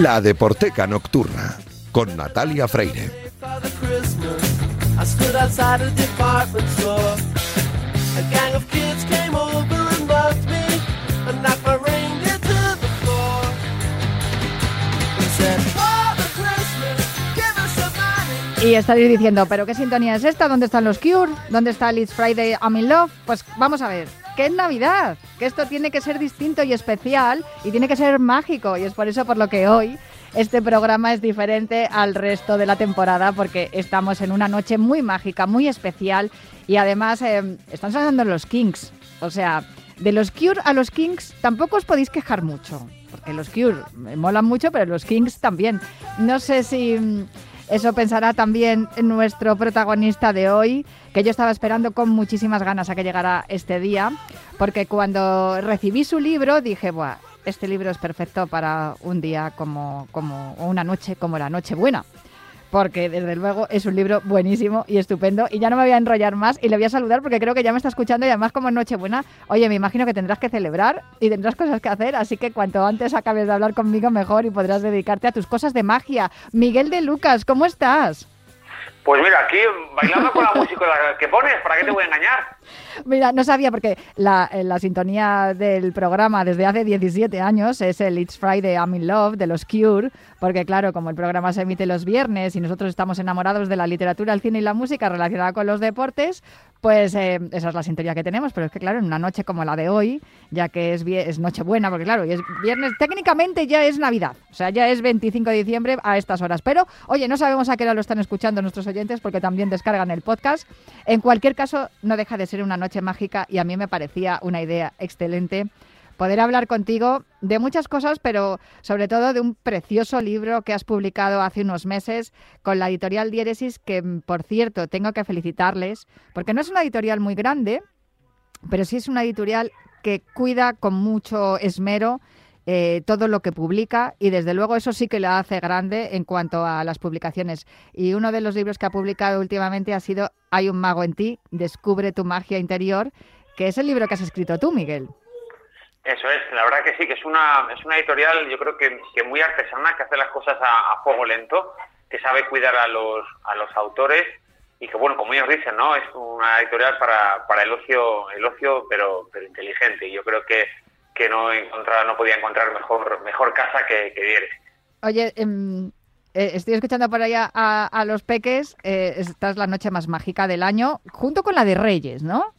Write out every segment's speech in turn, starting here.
La Deporteca Nocturna con Natalia Freire. Y estaréis diciendo, ¿pero qué sintonía es esta? ¿Dónde están los Cure? ¿Dónde está It's Friday I'm in Love? Pues vamos a ver, que es Navidad, que esto tiene que ser distinto y especial y tiene que ser mágico y es por eso por lo que hoy este programa es diferente al resto de la temporada porque estamos en una noche muy mágica, muy especial y además eh, están sonando los Kings, o sea, de los Cure a los Kings tampoco os podéis quejar mucho, porque los Cure me molan mucho, pero los Kings también. No sé si eso pensará también nuestro protagonista de hoy, que yo estaba esperando con muchísimas ganas a que llegara este día, porque cuando recibí su libro dije, Buah, este libro es perfecto para un día como, como una noche como la noche buena porque desde luego es un libro buenísimo y estupendo. Y ya no me voy a enrollar más y le voy a saludar porque creo que ya me está escuchando y además como Nochebuena, oye, me imagino que tendrás que celebrar y tendrás cosas que hacer, así que cuanto antes acabes de hablar conmigo mejor y podrás dedicarte a tus cosas de magia. Miguel de Lucas, ¿cómo estás? Pues mira, aquí bailando con la música que pones, ¿para qué te voy a engañar? Mira, no sabía porque la, eh, la, sintonía del programa desde hace 17 años es el It's Friday I'm in Love de los Cure, porque claro, como el programa se emite los viernes y nosotros estamos enamorados de la literatura, el cine y la música relacionada con los deportes, pues eh, esa es la sintonía que tenemos, pero es que claro, en una noche como la de hoy, ya que es, es Nochebuena, porque claro, y es viernes, técnicamente ya es Navidad, o sea, ya es 25 de diciembre a estas horas, pero oye, no sabemos a qué hora lo están escuchando nuestros oyentes porque también descargan el podcast. En cualquier caso, no deja de ser una noche mágica y a mí me parecía una idea excelente poder hablar contigo de muchas cosas, pero sobre todo de un precioso libro que has publicado hace unos meses con la editorial Diéresis, que por cierto tengo que felicitarles, porque no es una editorial muy grande, pero sí es una editorial que cuida con mucho esmero eh, todo lo que publica y desde luego eso sí que la hace grande en cuanto a las publicaciones. Y uno de los libros que ha publicado últimamente ha sido Hay un mago en ti, descubre tu magia interior, que es el libro que has escrito tú, Miguel. Eso es, la verdad que sí, que es una, es una editorial yo creo que, muy artesana, que hace las cosas a, a, fuego lento, que sabe cuidar a los, a los autores y que bueno, como ellos dicen, ¿no? Es una editorial para, para el ocio, el ocio pero, pero inteligente. Y yo creo que, que no encontrar, no podía encontrar mejor, mejor casa que, que Oye, em, eh, estoy escuchando por allá a, a los peques, eh, esta es la noche más mágica del año, junto con la de Reyes, ¿no?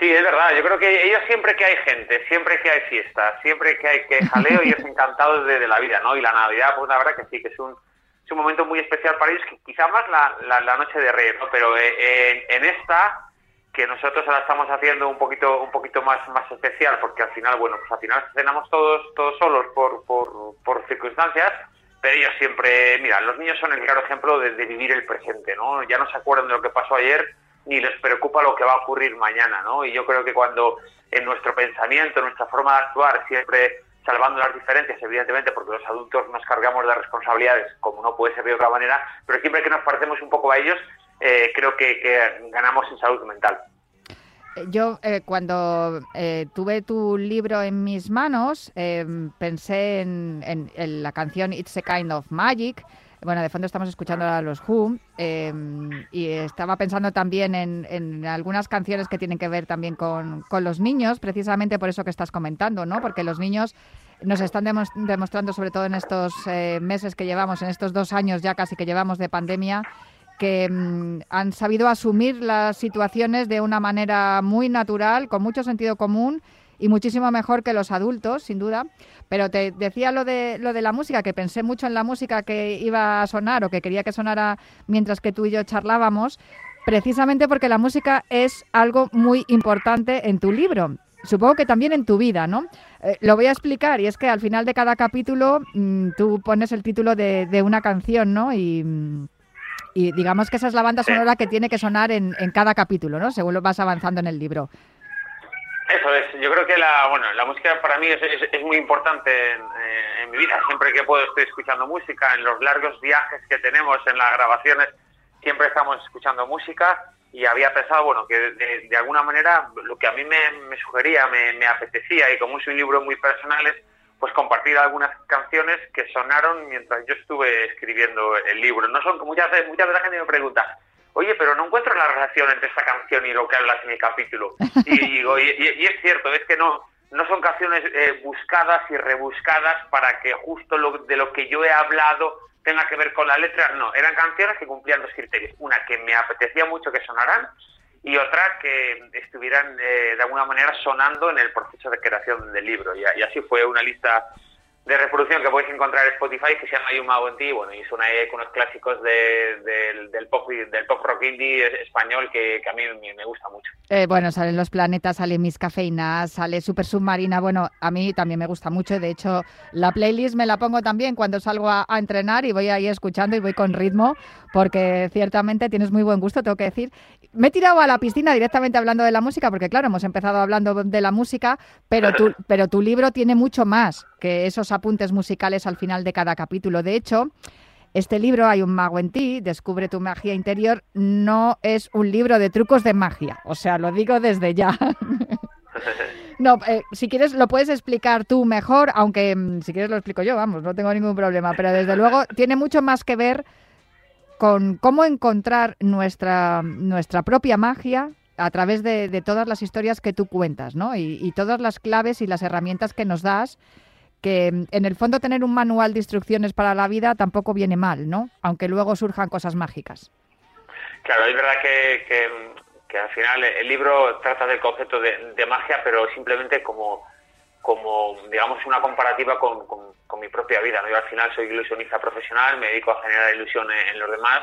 Sí, es verdad. Yo creo que ellos siempre que hay gente, siempre que hay fiesta, siempre que hay que jaleo, ellos encantados de, de, la vida, ¿no? Y la Navidad, pues la verdad que sí, que es un, es un momento muy especial para ellos, quizá más la, la, la noche de Reyes, ¿no? Pero eh, en, en, esta, que nosotros ahora estamos haciendo un poquito un poquito más, más especial, porque al final, bueno, pues al final cenamos todos, todos solos por, por, por circunstancias, pero ellos siempre, mira, los niños son el claro ejemplo de, de vivir el presente, ¿no? Ya no se acuerdan de lo que pasó ayer, ni les preocupa lo que va a ocurrir mañana, ¿no? Y yo creo que cuando en nuestro pensamiento, en nuestra forma de actuar, siempre salvando las diferencias, evidentemente, porque los adultos nos cargamos de responsabilidades, como no puede ser de otra manera, pero siempre que nos parecemos un poco a ellos, eh, creo que, ganamos en salud mental. Yo eh, cuando eh, tuve tu libro en mis manos, eh, pensé en, la canción It's a Kind of Magic, bueno, de fondo estamos escuchando a los Who eh, y estaba pensando también en, en, algunas canciones que tienen que ver también con, con, los niños, precisamente por eso que estás comentando, ¿no? Porque los niños nos están demostrando, sobre todo en estos eh, meses que llevamos, en estos dos años ya casi que llevamos de pandemia, que mmm, han sabido asumir las situaciones de una manera muy natural, con mucho sentido común y muchísimo mejor que los adultos, sin duda. Pero te decía lo de, lo de la música, que pensé mucho en la música que iba a sonar o que quería que sonara mientras que tú y yo charlábamos, precisamente porque la música es algo muy importante en tu libro. Supongo que también en tu vida, ¿no? Eh, lo voy a explicar y es que al final de cada capítulo mmm, tú pones el título de, de una canción, ¿no? Y, y, digamos que esa es la banda sonora que tiene que sonar en, en cada capítulo, ¿no? Según vas avanzando en el libro. Eso es, yo creo que la, bueno, la música para mí es, es, muy importante en, eh, en, mi vida. Siempre que puedo estoy escuchando música, en los largos viajes que tenemos, en las grabaciones, siempre estamos escuchando música y había pensado, bueno, que de, de alguna manera lo que a mí me, me sugería, me, me, apetecía y como es un libro muy personal es pues compartir algunas canciones que sonaron mientras yo estuve escribiendo el libro. No son muchas veces, muchas veces la gente me pregunta, oye, pero no encuentro la relación entre esta canción y lo que hablas en el capítulo. Y digo, y, es cierto, es que no, no son canciones eh, buscadas y rebuscadas para que justo lo, de lo que yo he hablado tenga que ver con la letra, no, eran canciones que cumplían dos criterios. Una, que me apetecía mucho que sonaran, y otra que estuvieran eh, de alguna manera sonando en el proceso de creación del libro. y, así fue una lista de reproducción que podéis encontrar en Spotify que se llama en ti, bueno, y es una con unos clásicos del, pop, del pop rock indie español que, a mí me, gusta mucho. Eh, bueno, salen Los Planetas, sale Mis Cafeinas, sale Super Submarina, bueno, a mí también me gusta mucho, de hecho la playlist me la pongo también cuando salgo a, a entrenar y voy ahí escuchando y voy con ritmo, porque ciertamente tienes muy buen gusto, tengo que decir. Me he tirado a la piscina directamente hablando de la música, porque claro, hemos empezado hablando de la música, pero tu, pero tu libro tiene mucho más que esos apuntes musicales al final de cada capítulo. De hecho, este libro, Hay un mago en ti, Descubre tu magia interior, no es un libro de trucos de magia. O sea, lo digo desde ya. no, eh, si quieres lo puedes explicar tú mejor, aunque mm, si quieres lo explico yo, vamos, no tengo ningún problema. Pero desde luego tiene mucho más que ver con cómo encontrar nuestra, nuestra propia magia a través de, todas las historias que tú cuentas, ¿no? y todas las claves y las herramientas que nos das que en el fondo tener un manual de instrucciones para la vida tampoco viene mal, ¿no? Aunque luego surjan cosas mágicas. Claro, es verdad que, que, al final el libro trata del concepto de, magia, pero simplemente como, como, digamos, una comparativa con, con, mi propia vida. ¿no? Yo al final soy ilusionista profesional, me dedico a generar ilusión en, los demás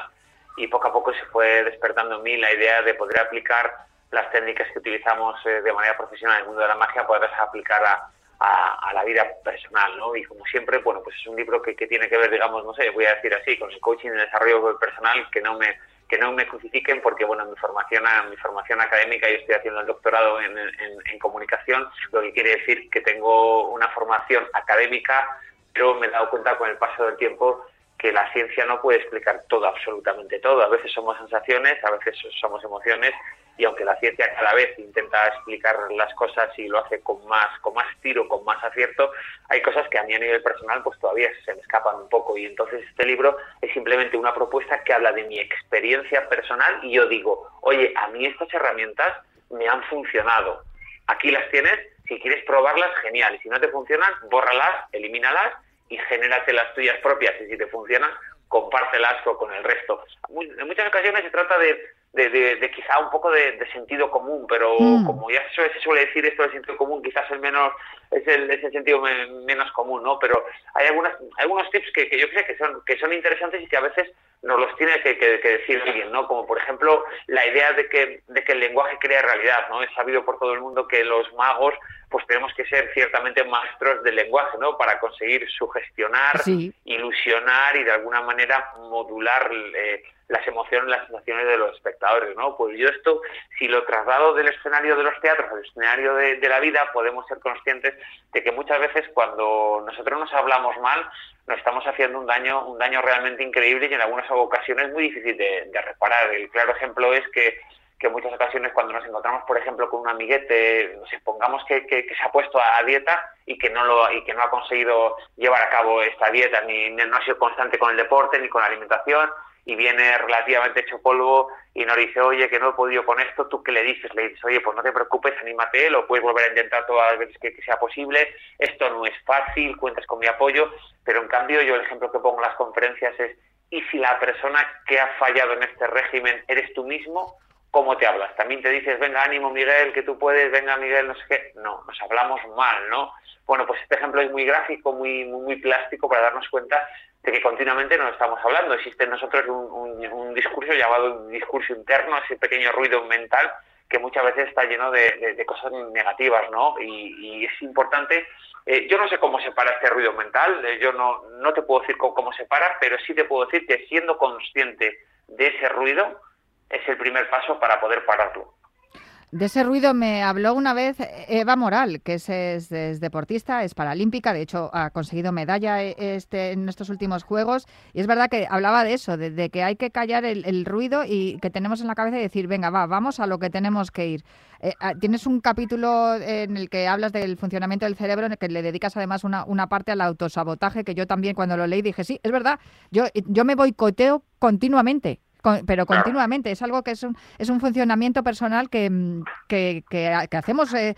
y poco a poco se fue despertando en mí la idea de poder aplicar las técnicas que utilizamos eh, de manera profesional en el mundo de la magia, poderlas aplicar a, a, la vida personal, ¿no? Y como siempre, bueno, pues es un libro que, que, tiene que ver, digamos, no sé, voy a decir así, con el coaching y el desarrollo personal, que no me que no me crucifiquen porque, bueno, mi formación, mi formación académica, yo estoy haciendo el doctorado en, en, comunicación, lo que quiere decir que tengo una formación académica, pero me he dado cuenta con el paso del tiempo que la ciencia no puede explicar todo, absolutamente todo. A veces somos sensaciones, a veces somos emociones y aunque la ciencia cada vez intenta explicar las cosas y lo hace con más con más tiro, con más acierto, hay cosas que a mí a nivel personal pues todavía se me escapan un poco y entonces este libro es simplemente una propuesta que habla de mi experiencia personal y yo digo, oye, a mí estas herramientas me han funcionado. Aquí las tienes, si quieres probarlas, genial. Y si no te funcionan, bórralas, elimínalas y genérate las tuyas propias. Y si te funcionan, compártelas con el resto. En muchas ocasiones se trata de de, quizá un poco de, sentido común, pero mm. como ya se, suele decir esto del sentido común, quizás el menos es el, es el sentido menos común, ¿no? Pero hay algunas, algunos tips que, yo creo que son, que son interesantes y que a veces nos los tiene que, decir alguien, ¿no? Como por ejemplo la idea de que, de que el lenguaje crea realidad, ¿no? Es sabido por todo el mundo que los magos pues tenemos que ser ciertamente maestros del lenguaje, ¿no? Para conseguir sugestionar, ilusionar y de alguna manera modular eh, las emociones, las sensaciones de los espectadores, ¿no? Pues yo esto, si lo traslado del escenario de los teatros al escenario de, la vida, podemos ser conscientes de que muchas veces cuando nosotros nos hablamos mal, nos estamos haciendo un daño, un daño realmente increíble y en algunas ocasiones muy difícil de, reparar. El claro ejemplo es que que en muchas ocasiones cuando nos encontramos, por ejemplo, con un amiguete, nos pongamos que, que, se ha puesto a, dieta y que no lo y que no ha conseguido llevar a cabo esta dieta, ni no ha sido constante con el deporte ni con la alimentación, y viene relativamente hecho polvo y nos dice, oye, que no he podido con esto, ¿tú qué le dices? Le dices, oye, pues no te preocupes, anímate, lo puedes volver a intentar todas las veces que, sea posible, esto no es fácil, cuentas con mi apoyo, pero en cambio yo el ejemplo que pongo en las conferencias es, ¿y si la persona que ha fallado en este régimen eres tú mismo? ¿Cómo te hablas? También te dices, venga, ánimo Miguel, que tú puedes, venga Miguel, no sé qué. No, nos hablamos mal, ¿no? Bueno, pues este ejemplo es muy gráfico, muy, muy, muy plástico para darnos cuenta de que continuamente nos estamos hablando. Existe en nosotros un, discurso llamado discurso interno, ese pequeño ruido mental que muchas veces está lleno de, cosas negativas, ¿no? Y, es importante, eh, yo no sé cómo se para este ruido mental, eh, yo no, no te puedo decir cómo, cómo se para, pero sí te puedo decir que siendo consciente de ese ruido es el primer paso para poder pararlo. De ese ruido me habló una vez Eva Moral, que es, deportista, es paralímpica, de hecho ha conseguido medalla este, en estos últimos Juegos, y es verdad que hablaba de eso, de, que hay que callar el, ruido y que tenemos en la cabeza y decir, venga, va, vamos a lo que tenemos que ir. Eh, ah, tienes un capítulo en el que hablas del funcionamiento del cerebro, en el que le dedicas además una, una parte al autosabotaje, que yo también cuando lo leí dije, sí, es verdad, yo, yo me boicoteo continuamente pero continuamente. Es algo que es un, es un funcionamiento personal que, mm, que, que, hacemos eh,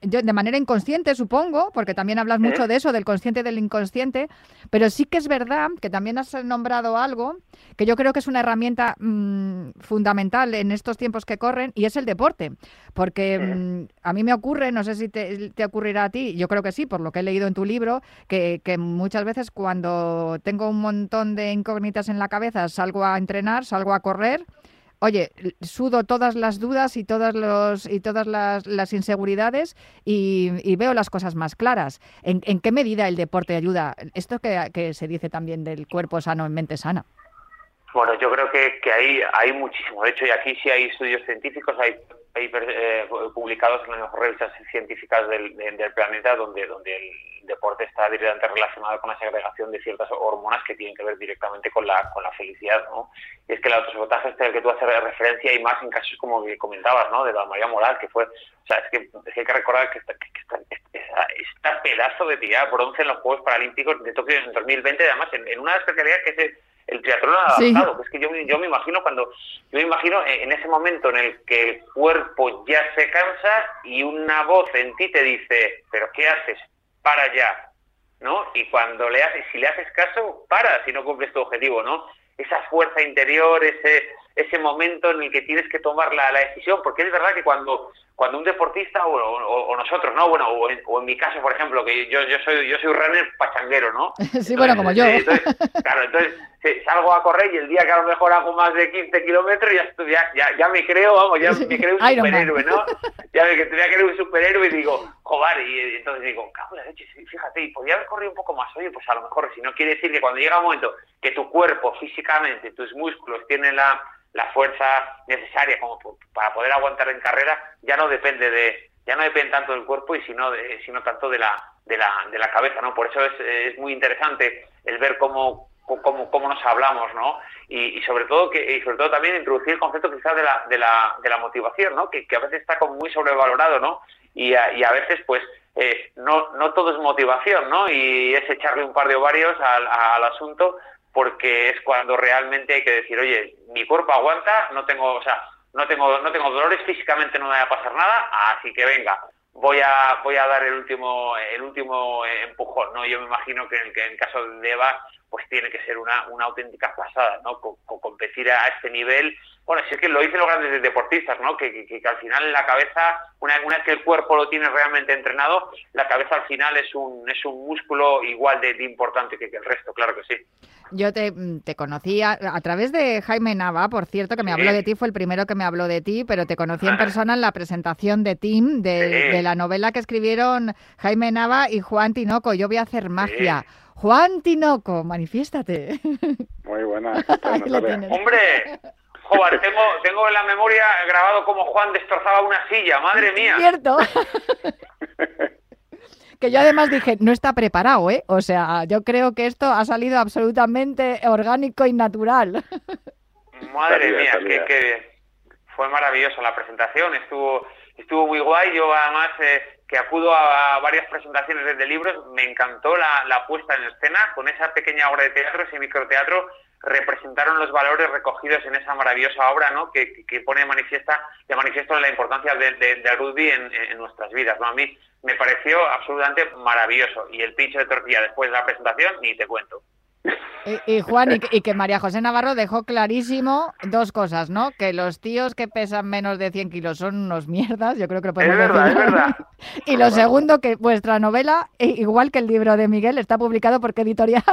de manera inconsciente, supongo, porque también hablas mucho de eso, del consciente y del inconsciente, pero sí que es verdad que también has nombrado algo que yo creo que es una herramienta mm, fundamental en estos tiempos que corren y es el deporte. Porque mm, a mí me ocurre, no sé si te, te, ocurrirá a ti, yo creo que sí, por lo que he leído en tu libro, que, que muchas veces cuando tengo un montón de incógnitas en la cabeza salgo a entrenar salgo a correr, oye, sudo todas las dudas y todas, los, y todas las, inseguridades y, veo las cosas más claras. ¿En, qué medida el deporte ayuda? Esto que, se dice también del cuerpo sano en mente sana. Bueno, yo creo que, que hay, hay muchísimo. De hecho, y aquí sí hay estudios científicos, hay, hay eh, publicados en las revistas científicas del, del planeta donde, donde el deporte está directamente relacionado con la segregación de ciertas hormonas que tienen que ver directamente con la, con la felicidad, ¿no? Y es que el autosabotaje este al que tú haces referencia y más en casos como que comentabas, ¿no? De la María Moral, que fue, o sea, es que, hay que recordar que, esta, esta, pedazo de tía bronce en los Juegos Paralímpicos de Tokio en 2020, además en, una especialidad que es el, triatlón adaptado, que es que yo, yo me imagino cuando, yo me imagino en ese momento en el que el cuerpo ya se cansa y una voz en ti te dice, pero ¿qué haces? para allá, ¿no? Y cuando le haces, si le haces caso, para si no cumples tu objetivo, ¿no? Esa fuerza interior, ese, ese momento en el que tienes que tomar la, la decisión, porque es verdad que cuando cuando un deportista o, nosotros, ¿no? Bueno, o en, mi caso, por ejemplo, que yo, yo soy yo soy runner pachanguero, ¿no? sí, bueno, como yo. claro, entonces salgo a correr y el día que a lo mejor hago más de 15 kilómetros ya, ya, ya, me creo, vamos, ya me creo un superhéroe, ¿no? Ya me, ya creo un superhéroe y digo, joder, y entonces digo, cago la leche, fíjate, y podría haber corrido un poco más, oye, pues a lo mejor, si no quiere decir que cuando llega un momento que tu cuerpo físicamente, tus músculos tienen la la fuerza necesaria como para poder aguantar en carrera ya no depende de ya no depende tanto del cuerpo y sino de, sino tanto de la de la, de la cabeza no por eso es, es muy interesante el ver cómo cómo, cómo nos hablamos no y, sobre todo que y sobre todo también introducir el concepto quizás de la de la, de la motivación no que, a veces está como muy sobrevalorado no y a, y a veces pues eh, no no todo es motivación no y es echarle un par de ovarios al, al asunto porque es cuando realmente hay que decir, oye, mi cuerpo aguanta, no tengo, o sea, no tengo, no tengo dolores, físicamente no me va a pasar nada, así que venga, voy a, voy a dar el último, el último empujón, ¿no? Yo me imagino que en, que en el caso de Eva, pues tiene que ser una, una auténtica pasada, ¿no? competir a este nivel. Bueno, si es que lo dicen los grandes deportistas, ¿no? Que, que, al final la cabeza, una, una, vez que el cuerpo lo tiene realmente entrenado, la cabeza al final es un, es un músculo igual de, importante que, el resto, claro que sí. Yo te, te conocía a través de Jaime Nava, por cierto, que me habló de ti, fue el primero que me habló de ti, pero te conocí en persona en la presentación de Tim, de, la novela que escribieron Jaime Nava y Juan Tinoco, Yo voy a hacer magia. Juan Tinoco, manifiéstate. Muy buena. Hombre, joder, tengo, tengo en la memoria grabado como Juan destrozaba una silla, madre mía. Cierto. que yo además dije, no está preparado, ¿eh? O sea, yo creo que esto ha salido absolutamente orgánico y natural. Madre mía, que, fue maravillosa la presentación, estuvo estuvo muy guay. Yo además eh, que acudo a, varias presentaciones desde libros, me encantó la, la, puesta en escena con esa pequeña obra de teatro, ese microteatro, representaron los valores recogidos en esa maravillosa obra, ¿no? Que, que pone manifiesta, de manifiesto la importancia del de, rugby en, en, nuestras vidas, ¿no? A mí me pareció absolutamente maravilloso y el pincho de tortilla después de la presentación ni te cuento. Y, Juan, y, que María José Navarro dejó clarísimo dos cosas, ¿no? Que los tíos que pesan menos de 100 kilos son unos mierdas, yo creo que lo podemos es verdad, Es verdad. Y lo segundo, que vuestra novela, igual que el libro de Miguel, está publicado por qué editorial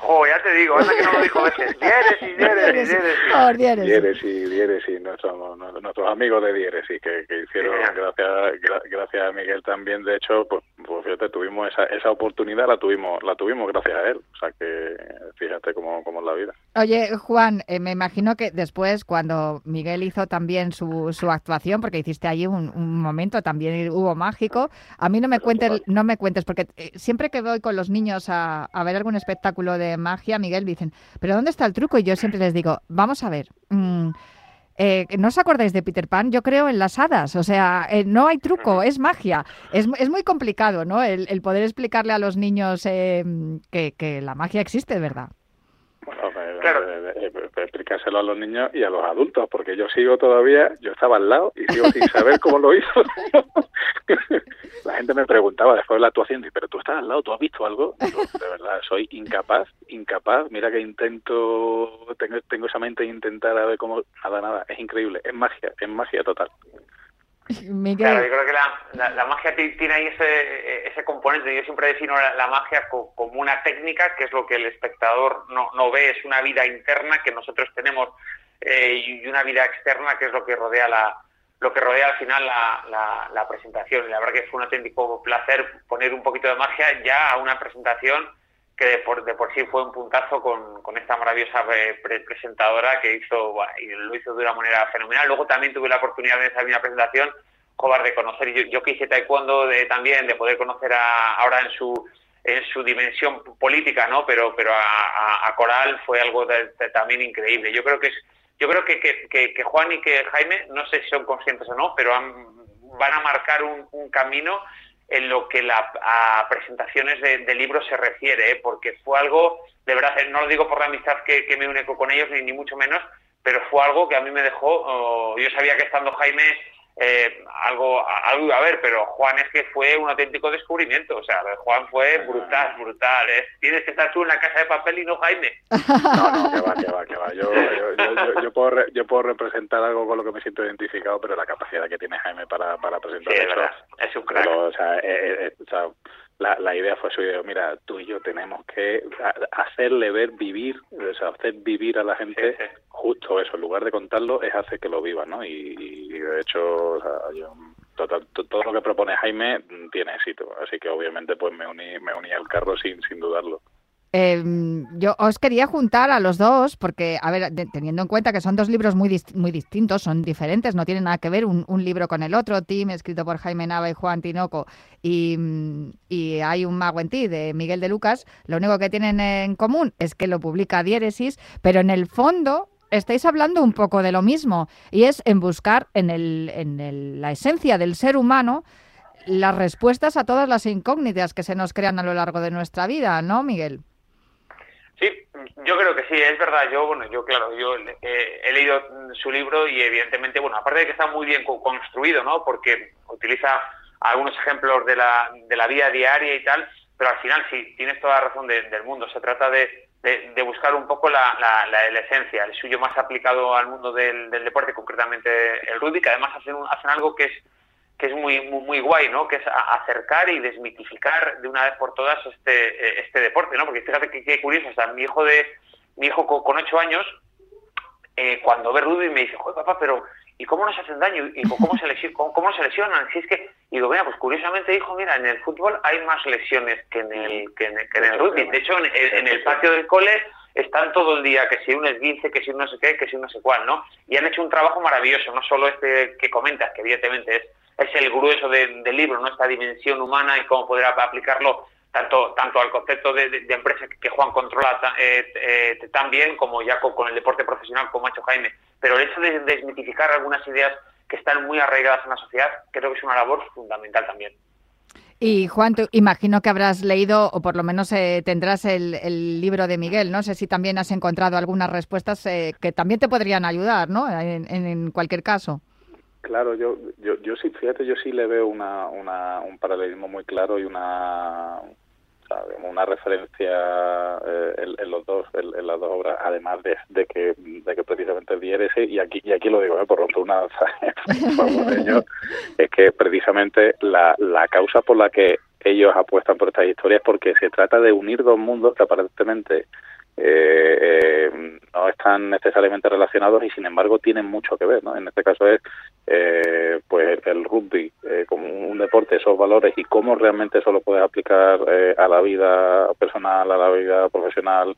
Jo, ya te digo, anda que no lo dijo veces. Dieres y dieres y dieres. Dieres y dieres y nuestros, nuestros amigos de dieres y que, que hicieron, gracias, gracias a Miguel también, de hecho, pues, fíjate, tuvimos esa, esa oportunidad, la tuvimos la tuvimos gracias a él. O sea que fíjate cómo, cómo es la vida. Oye, Juan, eh, me imagino que después, cuando Miguel hizo también su, su actuación, porque hiciste allí un, momento también hubo mágico, a mí no me cuentes, no me cuentes, porque eh, siempre que voy con los niños a, ver algún espectáculo de magia, Miguel dicen, ¿pero dónde está el truco? Y yo siempre les digo, vamos a ver. Mm, eh, ¿No os acordáis de Peter Pan? Yo creo en las hadas, o sea, no hay truco, es magia. Es, es muy complicado, ¿no? El, poder explicarle a los niños que, que la magia existe, ¿verdad? Eh, eh, eh, explicárselo a los niños y a los adultos, porque yo sigo todavía, yo estaba al lado y sigo sin saber cómo lo hizo. la gente me preguntaba después de la actuación, pero tú estás al lado, ¿tú has visto algo? de verdad, soy incapaz, incapaz. Mira que intento, tengo, tengo esa mente de intentar a ver cómo, nada, nada, es increíble, es magia, es magia total. Claro, yo creo que la, la, magia tiene ahí ese, ese componente. Yo siempre defino la, magia como una técnica, que es lo que el espectador no, no ve, es una vida interna que nosotros tenemos eh, y una vida externa, que es lo que rodea la lo que rodea al final la, la, presentación. Y la verdad que fue un auténtico placer poner un poquito de magia ya a una presentación que de por, de por sí fue un puntazo con, con esta maravillosa presentadora que hizo y lo hizo de una manera fenomenal. Luego también tuve la oportunidad de esa misma presentación Cobar de conocer, yo, yo que hice taekwondo de, también, de poder conocer a, ahora en su en su dimensión política, ¿no? Pero pero a, Coral fue algo también increíble. Yo creo que es, yo creo que, que, que, Juan y que Jaime, no sé si son conscientes o no, pero van a marcar un camino en lo que la, a presentaciones de, libros se refiere, ¿eh? porque fue algo, de verdad, eh, no lo digo por la amistad que, me une con ellos, ni, ni, mucho menos, pero fue algo que a mí me dejó, oh, yo sabía que estando Jaime eh, algo, algo iba a ver, pero Juan es que fue un auténtico descubrimiento. O sea, Juan fue brutal, brutal. Tienes que estar tú en la casa de papel y no Jaime. No, no, que va, que va, que va. Yo, yo, yo, puedo, yo puedo representar algo con lo que me siento identificado, pero la capacidad que tiene Jaime para, para presentar sí, eso. Es un crack. o sea, eh, eh, o sea la, la idea fue su idea, mira, tú y yo tenemos que hacerle ver, vivir, o sea, hacer vivir a la gente justo eso, en lugar de contarlo, es hacer que lo viva, ¿no? Y, de hecho, todo, todo, lo que propone Jaime tiene éxito, así que obviamente pues me uní, me uní al carro sin, sin dudarlo. Eh, yo os quería juntar a los dos, porque, a ver, teniendo en cuenta que son dos libros muy, muy distintos, son diferentes, no tienen nada que ver un, libro con el otro, Tim, escrito por Jaime Nava y Juan Tinoco, y, y, hay un mago en ti de Miguel de Lucas, lo único que tienen en común es que lo publica Diéresis, pero en el fondo estáis hablando un poco de lo mismo, y es en buscar en, el, en el, la esencia del ser humano las respuestas a todas las incógnitas que se nos crean a lo largo de nuestra vida, ¿no, Miguel? Sí, yo creo que sí, es verdad. Yo, bueno, yo, claro, yo eh, he leído su libro y evidentemente, bueno, aparte de que está muy bien construido, ¿no? Porque utiliza algunos ejemplos de la, de la vida diaria y tal, pero al final sí, tienes toda la razón del mundo. Se trata de, de, buscar un poco la, la, la, esencia, el suyo más aplicado al mundo del, del deporte, concretamente el rugby, que además hacen, hacen algo que es que es muy, muy, guay, ¿no? Que es acercar y desmitificar de una vez por todas este, eh, este deporte, ¿no? Porque fíjate que qué curioso, o sea, mi hijo de mi hijo con ocho años, eh, cuando ve rugby me dice, joder papá, pero ¿y cómo nos hacen daño? ¿Y cómo se, lesionan? Cómo, se lesionan? Si es que, y digo, mira, pues curiosamente, hijo, mira, en el fútbol hay más lesiones que en el, que en el, rugby. De hecho, en, el patio del cole están todo el día, que si uno es 15, que si uno no sé qué, que si uno no sé cuál, ¿no? Y han hecho un trabajo maravilloso, no solo este que comentas, que evidentemente es es el grueso del libro, ¿no? Esta dimensión humana y cómo poder aplicarlo tanto tanto al concepto de, empresa que Juan controla eh, eh, tan bien como ya con, el deporte profesional como ha hecho Jaime. Pero el hecho de desmitificar algunas ideas que están muy arraigadas en la sociedad creo que es una labor fundamental también. Y Juan, imagino que habrás leído, o por lo menos eh, tendrás el, libro de Miguel. No sé si también has encontrado algunas respuestas que también te podrían ayudar, ¿no? en cualquier caso. Claro, yo, yo, yo sí, fíjate, yo sí le veo una, una, un paralelismo muy claro y una, una referencia eh, en, los dos, en, las dos obras, además de, de que, de que precisamente el y aquí, y aquí lo digo, eh, por romper una es que precisamente la, la causa por la que ellos apuestan por estas historias es porque se trata de unir dos mundos que aparentemente eh, eh, no están necesariamente relacionados y sin embargo tienen mucho que ver. ¿no? En este caso es eh, pues el rugby eh, como un deporte, esos valores y cómo realmente eso lo puedes aplicar a la vida personal, a la vida profesional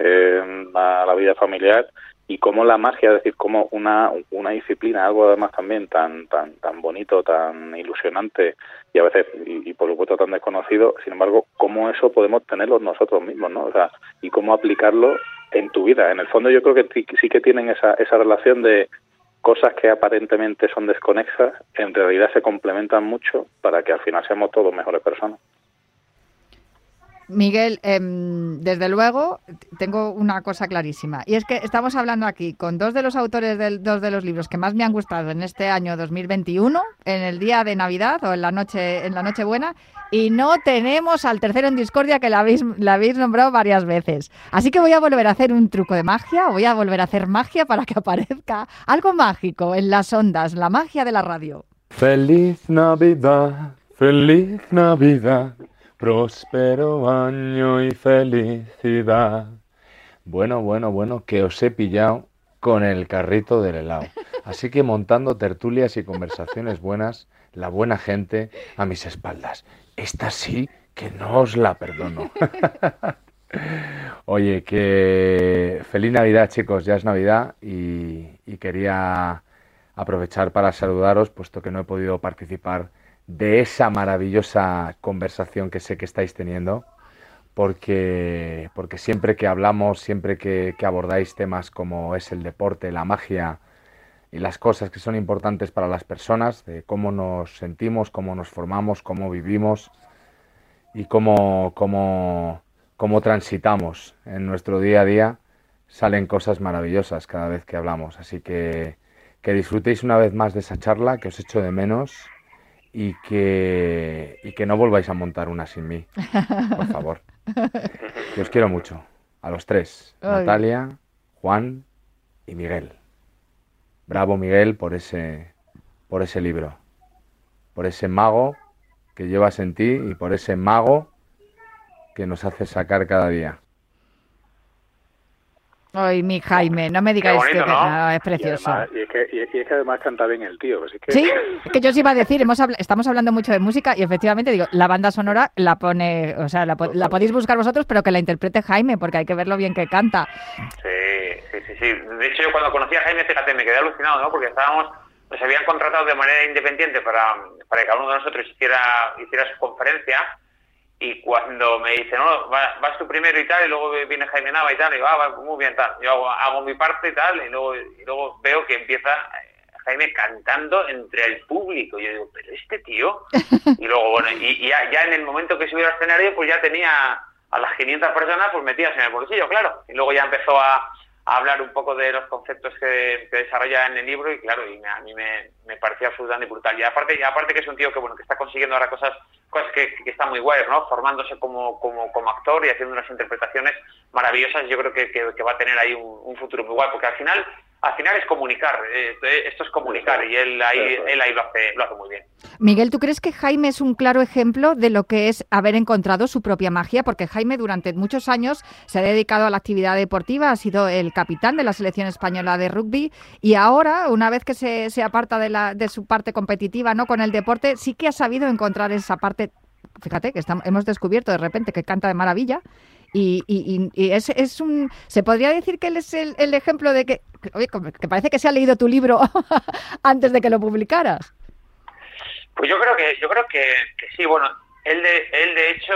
a la vida familiar y cómo la magia, es decir, como una, una disciplina, algo además también tan, tan, tan bonito, tan ilusionante y a veces, y, por supuesto tan desconocido, sin embargo, cómo eso podemos tenerlo nosotros mismos, ¿no? O sea, y cómo aplicarlo en tu vida. En el fondo yo creo que sí que tienen esa, esa relación de cosas que aparentemente son desconexas, en realidad se complementan mucho para que al final seamos todos mejores personas. Miguel, em, desde luego tengo una cosa clarísima y es que estamos hablando aquí con dos de los autores de dos de los libros que más me han gustado en este año 2021, en el día de Navidad o en la noche en la Nochebuena y no tenemos al tercero en discordia que la habéis, la habéis nombrado varias veces. Así que voy a volver a hacer un truco de magia, voy a volver a hacer magia para que aparezca algo mágico en las ondas, la magia de la radio. Feliz Navidad, feliz Navidad. Próspero año y felicidad. Bueno, bueno, bueno, que os he pillado con el carrito del helado. Así que montando tertulias y conversaciones buenas, la buena gente a mis espaldas. Esta sí que no os la perdono. Oye, que feliz Navidad chicos, ya es Navidad y, y quería aprovechar para saludaros, puesto que no he podido participar de esa maravillosa conversación que sé que estáis teniendo, porque, porque siempre que hablamos, siempre que, abordáis temas como es el deporte, la magia y las cosas que son importantes para las personas, de cómo nos sentimos, cómo nos formamos, cómo vivimos y cómo, cómo, cómo transitamos en nuestro día a día, salen cosas maravillosas cada vez que hablamos. Así que que disfrutéis una vez más de esa charla, que os echo de menos y que, y que no volváis a montar una sin mí, por favor. Que os quiero mucho. A los tres, Natalia, Juan y Miguel. Bravo Miguel por ese, por ese libro, por ese mago que llevas en ti y por ese mago que nos hace sacar cada día. Ay, mi Jaime, no me digáis que es precioso. Y, es que, además canta bien el tío. Pues sí, es que yo os iba a decir, hemos estamos hablando mucho de música y efectivamente digo, la banda sonora la pone, o sea, la, podéis buscar vosotros, pero que la interprete Jaime, porque hay que ver lo bien que canta. Sí, sí, sí, sí. De hecho, yo cuando conocí a Jaime, fíjate, me quedé alucinado, ¿no? Porque estábamos, nos habían contratado de manera independiente para, para que cada uno de nosotros hiciera, hiciera su conferencia y cuando me dice, no, vas, tú primero y tal, y luego viene Jaime Nava y tal, y digo, ah, va, muy bien, tal. Yo hago, mi parte y tal, y luego, y luego veo que empieza eh, Jaime cantando entre el público. Y yo digo, pero este tío. Y luego, bueno, y, ya, ya, en el momento que subió al escenario, pues ya tenía a las 500 personas pues metidas en el bolsillo, claro. Y luego ya empezó a, hablar un poco de los conceptos que, desarrolla en el libro y claro, y a mí me, me parecía absolutamente brutal. Y aparte, y aparte que es un tío que bueno que está consiguiendo ahora cosas cosas que, que están muy guays, ¿no? Formándose como, como, como, actor y haciendo unas interpretaciones maravillosas, yo creo que, que, va a tener ahí un, un futuro muy guay, porque al final al final es comunicar, eh, esto es comunicar y él ahí, él ahí lo, hace, lo hace muy bien. Miguel, ¿tú crees que Jaime es un claro ejemplo de lo que es haber encontrado su propia magia? Porque Jaime durante muchos años se ha dedicado a la actividad deportiva, ha sido el capitán de la selección española de rugby y ahora, una vez que se, se aparta de, la, de su parte competitiva no con el deporte, sí que ha sabido encontrar esa parte fíjate que estamos, hemos descubierto de repente que canta de maravilla y, es, es, un... ¿Se podría decir que él es el, ejemplo de que... Que parece que se ha leído tu libro antes de que lo publicaras. Pues yo creo que, yo creo que, sí, bueno, él de, él de hecho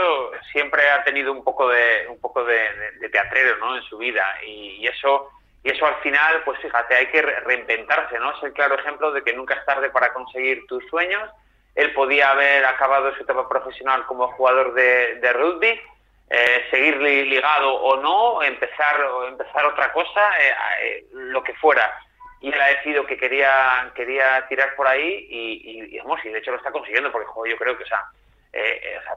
siempre ha tenido un poco de, un poco de, teatrero, ¿no? En su vida y, eso y eso al final, pues fíjate, hay que reinventarse, ¿no? Es el claro ejemplo de que nunca es tarde para conseguir tus sueños. Él podía haber acabado su etapa profesional como jugador de, rugby eh, seguir ligado o no, empezar o empezar otra cosa, eh, eh, lo que fuera. Y él ha decidido que quería quería tirar por ahí y, y, y de hecho lo está consiguiendo porque yo creo que o sea,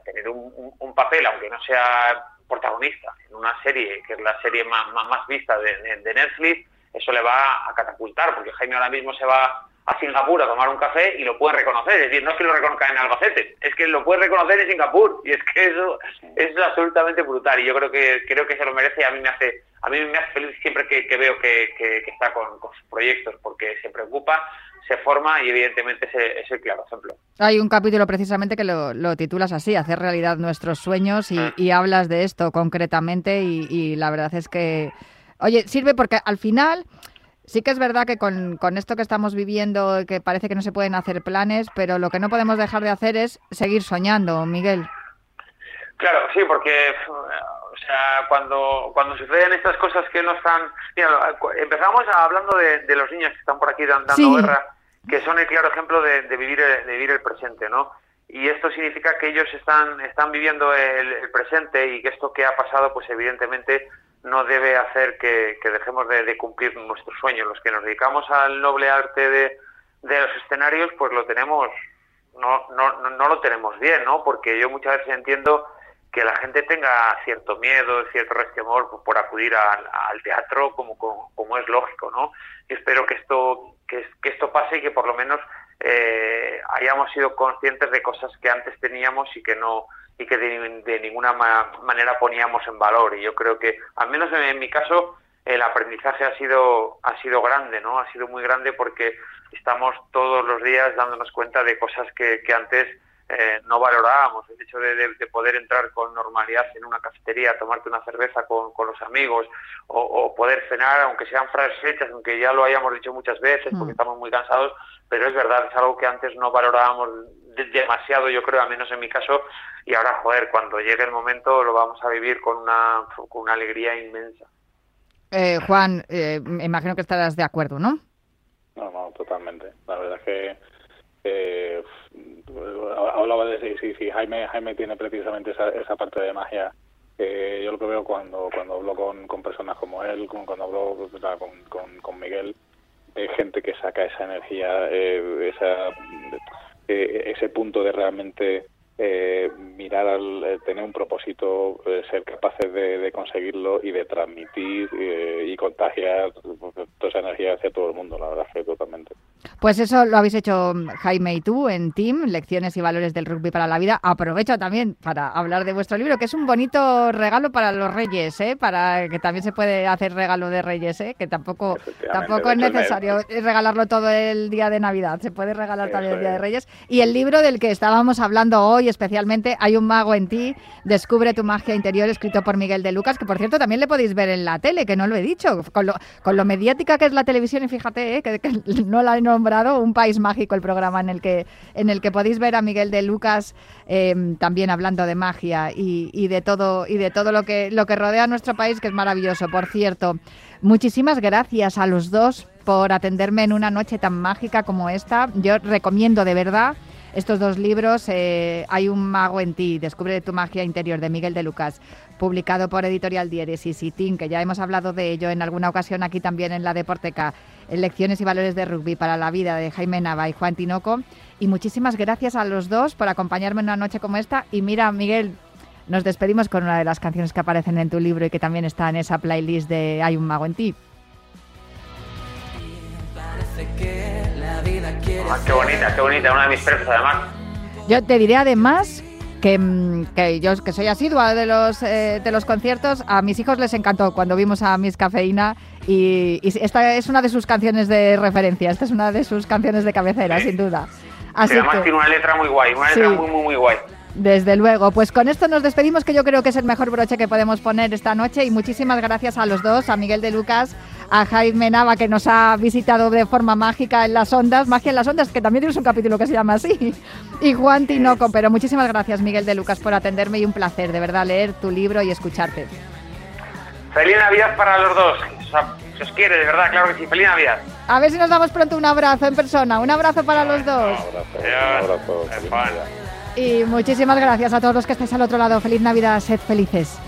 tener un, papel, aunque no sea protagonista en una serie que es la serie más, más, vista de, Netflix, eso le va a catapultar porque Jaime ahora mismo se va a Singapur a tomar un café y lo puede reconocer. Es decir, no es que lo reconozca en Albacete, es que lo puede reconocer en Singapur. Y es que eso, es absolutamente brutal. Y yo creo que creo que se lo merece y a mí me hace, a mí me hace feliz siempre que, veo que, está con, sus proyectos, porque se preocupa, se forma y evidentemente ese es el claro ejemplo. Hay un capítulo precisamente que lo, titulas así, hacer realidad nuestros sueños y, ah. hablas de esto concretamente y, la verdad es que, oye, sirve porque al final... Sí que es verdad que con, con, esto que estamos viviendo, que parece que no se pueden hacer planes, pero lo que no podemos dejar de hacer es seguir soñando, Miguel. Claro, sí, porque o sea, cuando, cuando suceden estas cosas que no están... Mira, empezamos hablando de, los niños que están por aquí dando guerra, que son el claro ejemplo de, vivir, de vivir el presente, ¿no? Y esto significa que ellos están, están viviendo el, presente y que esto que ha pasado, pues evidentemente no debe hacer que, dejemos de, cumplir nuestros sueños. Los que nos dedicamos al noble arte de, de los escenarios, pues lo tenemos, no, no, no lo tenemos bien, ¿no? Porque yo muchas veces entiendo que la gente tenga cierto miedo, cierto resquemor por, acudir al teatro, como, como, es lógico, ¿no? Y espero que esto, que, esto pase y que por lo menos eh, hayamos sido conscientes de cosas que antes teníamos y que no y que de, ninguna manera poníamos en valor. Y yo creo que, al menos en, mi caso, el aprendizaje ha sido ha sido grande, ¿no? Ha sido muy grande porque estamos todos los días dándonos cuenta de cosas que, que antes eh, no valorábamos el hecho de, poder entrar con normalidad en una cafetería, tomarte una cerveza con, los amigos o, poder cenar, aunque sean frases hechas, aunque ya lo hayamos dicho muchas veces porque mm. estamos muy cansados, pero es verdad, es algo que antes no valorábamos demasiado, yo creo, al menos en mi caso, y ahora, joder, cuando llegue el momento lo vamos a vivir con una, con una alegría inmensa. Eh, Juan, eh, me imagino que estarás de acuerdo, ¿no? No, no, totalmente. La verdad es que eh, hablaba de si, si, Jaime, Jaime tiene precisamente esa, esa parte de magia. yo lo que veo cuando, cuando hablo con, personas como él, cuando hablo con, Miguel, hay gente que saca esa energía, eh, esa, eh, ese punto de realmente eh, mirar al eh, tener un propósito, eh, ser capaces de, conseguirlo y de transmitir y contagiar toda esa energía hacia todo el mundo, la verdad que totalmente. Pues eso lo habéis hecho Jaime y tú en Team, Lecciones y Valores del Rugby para la Vida. Aprovecho también para hablar de vuestro libro, que es un bonito regalo para los reyes, ¿eh? para que también se puede hacer regalo de reyes, ¿eh? que tampoco, tampoco es necesario regalarlo todo el día de Navidad, se puede regalar también el día de Reyes. Y el libro del que estábamos hablando hoy, especialmente Hay un mago en ti, Descubre tu magia interior, escrito por Miguel de Lucas, que por cierto también le podéis ver en la tele, que no lo he dicho, con lo, con lo mediática que es la televisión, y fíjate, ¿eh? que, no la he nombrado, un país mágico el programa en el que, en el que podéis ver a Miguel de Lucas em, también hablando de magia y, de todo, y de todo lo que, lo que rodea a nuestro país, que es maravilloso. Por cierto, muchísimas gracias a los dos por atenderme en una noche tan mágica como esta. Yo recomiendo de verdad estos dos libros, eh, Hay un mago en ti, Descubre tu magia interior, de Miguel de Lucas, publicado por Editorial y Sitín, que ya hemos hablado de ello en alguna ocasión aquí también en la Deporteca, Lecciones y Valores de Rugby para la Vida, de Jaime Nava y Juan Tinoco. Y muchísimas gracias a los dos por acompañarme en una noche como esta. Y mira, Miguel, nos despedimos con una de las canciones que aparecen en tu libro y que también está en esa playlist de Hay un mago en ti. Ah, qué bonita, qué bonita, una de mis preferidas además. Yo te diré además que, mm, que, yo que soy asidua de los eh, de los conciertos, a mis hijos les encantó cuando vimos a Miss Cafeína y, esta es una de sus canciones de referencia, esta es una de sus canciones de cabecera, sin duda. Así además tiene una letra muy guay, una letra muy, muy, muy guay. Desde luego, pues con esto nos despedimos, que yo creo que es el mejor broche que podemos poner esta noche y muchísimas gracias a los dos, a Miguel de Lucas, a Jaime Nava, que nos ha visitado de forma mágica en las ondas, magia en las ondas, que también tienes un capítulo que se llama así, y Juan Tinoco, pero muchísimas gracias Miguel de Lucas por atenderme y un placer de verdad leer tu libro y escucharte. Feliz Navidad para los dos, si os quiere, de verdad, claro que sí, feliz Navidad. A ver si nos damos pronto un abrazo en persona, un abrazo para los dos. Un abrazo, y muchísimas gracias a todos los que estáis al otro lado. Feliz Navidad, sed felices.